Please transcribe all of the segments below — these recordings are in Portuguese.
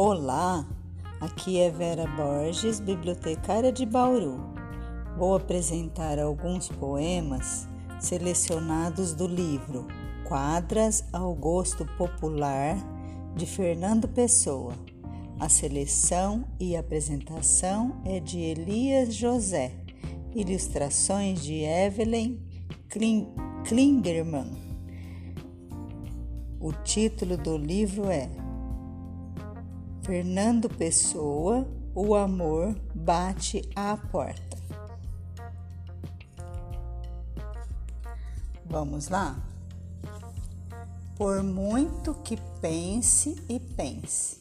Olá, aqui é Vera Borges, bibliotecária de Bauru. Vou apresentar alguns poemas selecionados do livro Quadras ao Gosto Popular de Fernando Pessoa. A seleção e apresentação é de Elias José, ilustrações de Evelyn Klingerman. O título do livro é Fernando Pessoa, o amor bate à porta. Vamos lá? Por muito que pense e pense.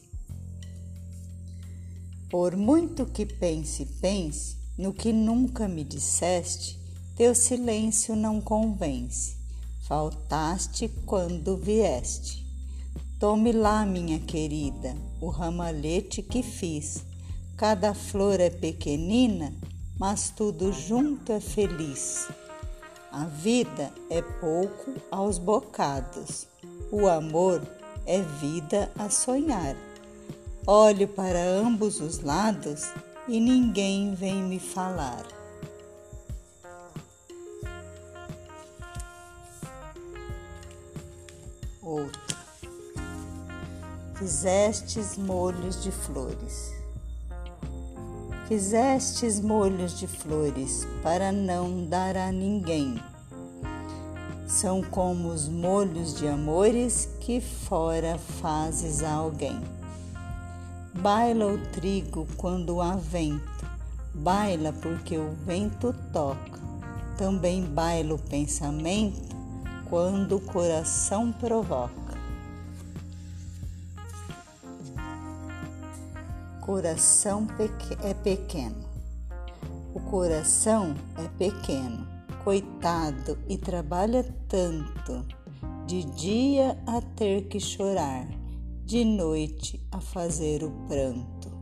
Por muito que pense e pense, no que nunca me disseste, teu silêncio não convence. Faltaste quando vieste. Tome lá, minha querida, o ramalhete que fiz. Cada flor é pequenina, mas tudo junto é feliz. A vida é pouco aos bocados, o amor é vida a sonhar. Olho para ambos os lados e ninguém vem me falar. Outro. Fizestes molhos de flores. Fizestes molhos de flores para não dar a ninguém. São como os molhos de amores que fora fazes a alguém. Baila o trigo quando há vento, baila porque o vento toca. Também baila o pensamento quando o coração provoca. Coração é pequeno. O coração é pequeno, coitado, e trabalha tanto, de dia a ter que chorar, de noite a fazer o pranto.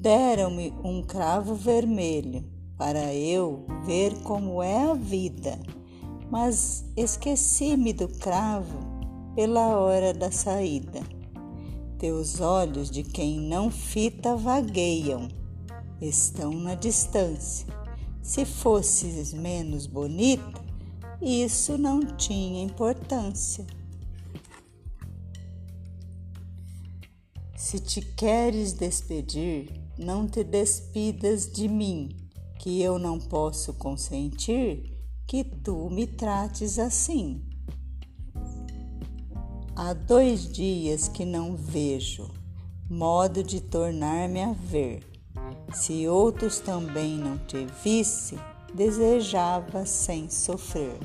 Deram-me um cravo vermelho para eu ver como é a vida, mas esqueci-me do cravo pela hora da saída teus olhos de quem não fita vagueiam, estão na distância. Se fosses menos bonita, isso não tinha importância. Se te queres despedir, não te despidas de mim, que eu não posso consentir que tu me trates assim. Há dois dias que não vejo modo de tornar-me a ver. Se outros também não te visse, desejava sem sofrer.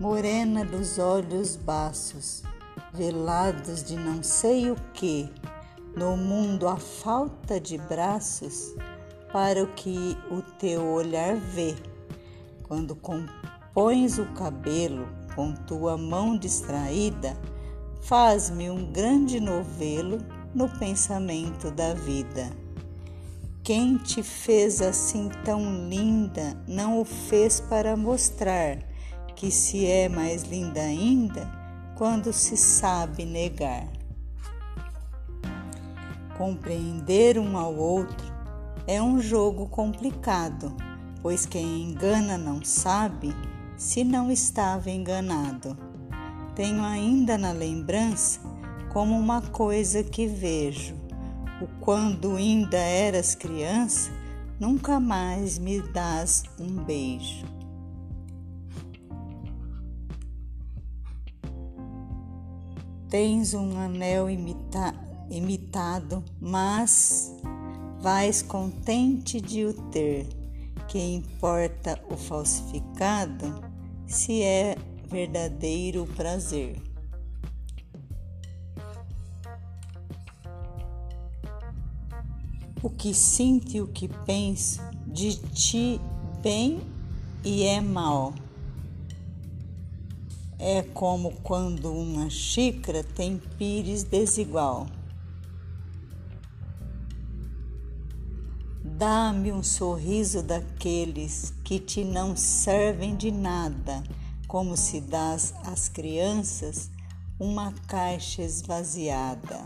Morena dos olhos baços, velados de não sei o que, no mundo a falta de braços para o que o teu olhar vê. Quando compões o cabelo, com tua mão distraída, faz-me um grande novelo no pensamento da vida. Quem te fez assim tão linda não o fez para mostrar que se é mais linda ainda quando se sabe negar. Compreender um ao outro é um jogo complicado, pois quem engana não sabe se não estava enganado. Tenho ainda na lembrança como uma coisa que vejo. O quando ainda eras criança, nunca mais me dás um beijo. Tens um anel imita imitado, mas vais contente de o ter. Que importa o falsificado se é verdadeiro prazer. O que sinto e o que penso de ti bem e é mal. É como quando uma xícara tem pires desigual. Dá-me um sorriso daqueles que te não servem de nada, como se dás às crianças uma caixa esvaziada.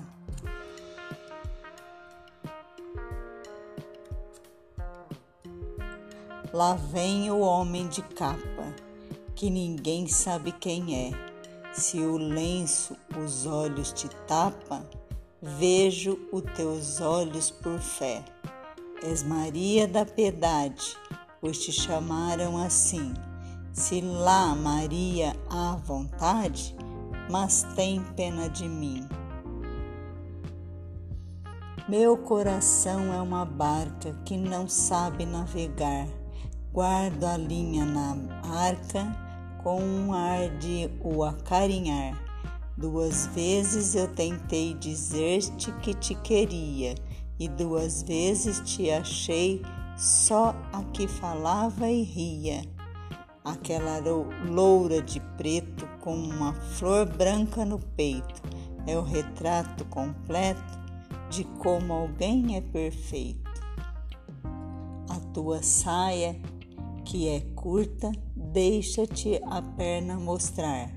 Lá vem o homem de capa, que ninguém sabe quem é. Se o lenço os olhos te tapa, vejo os teus olhos por fé. És Maria da Piedade, pois te chamaram assim. Se lá Maria há vontade, mas tem pena de mim. Meu coração é uma barca que não sabe navegar Guardo a linha na arca com um ar de o acarinhar. Duas vezes eu tentei dizer-te que te queria, e duas vezes te achei só a que falava e ria. Aquela loura de preto com uma flor branca no peito é o retrato completo de como alguém é perfeito. A tua saia que é curta, deixa-te a perna mostrar.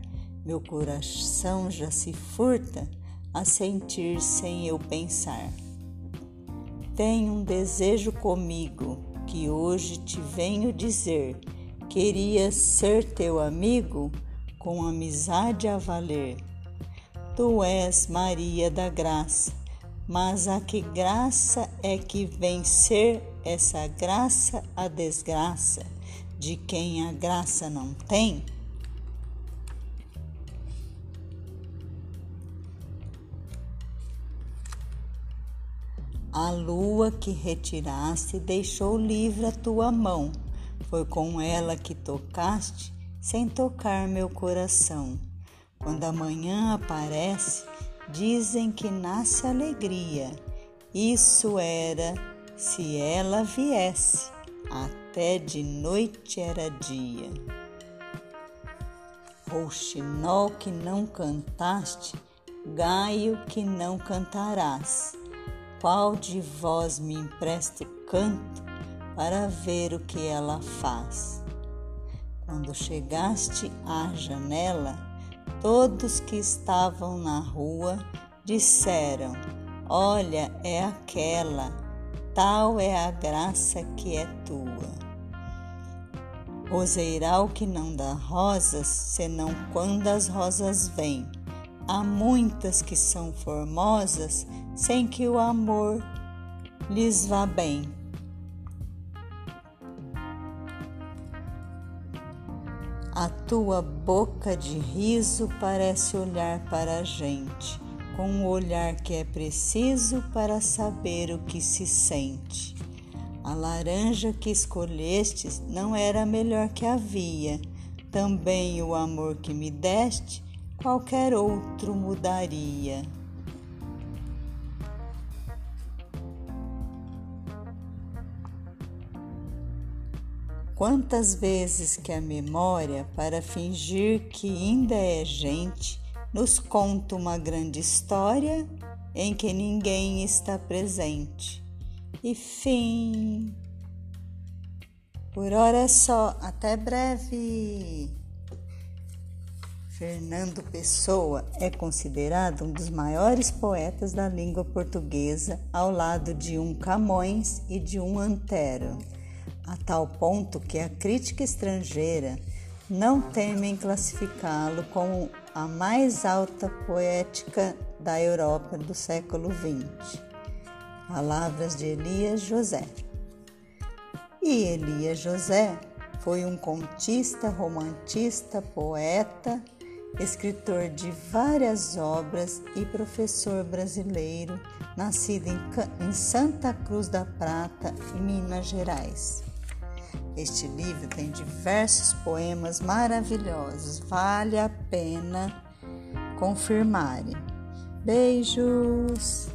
Meu coração já se furta a sentir sem eu pensar. Tenho um desejo comigo que hoje te venho dizer. Queria ser teu amigo com amizade a valer. Tu és Maria da Graça, mas a que graça é que vem ser essa graça a desgraça? de quem a graça não tem? A lua que retiraste deixou livre a tua mão, foi com ela que tocaste, sem tocar meu coração. Quando a manhã aparece, dizem que nasce alegria. Isso era se ela viesse até de noite era dia. Rouxinol que não cantaste, gaio que não cantarás. Qual de vós me empresta o canto para ver o que ela faz? Quando chegaste à janela, todos que estavam na rua disseram: Olha, é aquela tal é a graça que é tua. Roseiral que não dá rosas, senão quando as rosas vêm. Há muitas que são formosas, sem que o amor lhes vá bem. A tua boca de riso parece olhar para a gente com o olhar que é preciso para saber o que se sente. A laranja que escolhestes não era a melhor que havia. Também o amor que me deste, qualquer outro mudaria. Quantas vezes que a memória, para fingir que ainda é gente, nos conta uma grande história em que ninguém está presente. E fim. Por hora é só, até breve. Fernando Pessoa é considerado um dos maiores poetas da língua portuguesa, ao lado de um Camões e de um Antero, a tal ponto que a crítica estrangeira não temem classificá-lo como a mais alta poética da Europa do século XX. Palavras de Elias José. E Elias José foi um contista, romantista, poeta, escritor de várias obras e professor brasileiro, nascido em Santa Cruz da Prata, Minas Gerais. Este livro tem diversos poemas maravilhosos, vale a pena confirmarem. Beijos!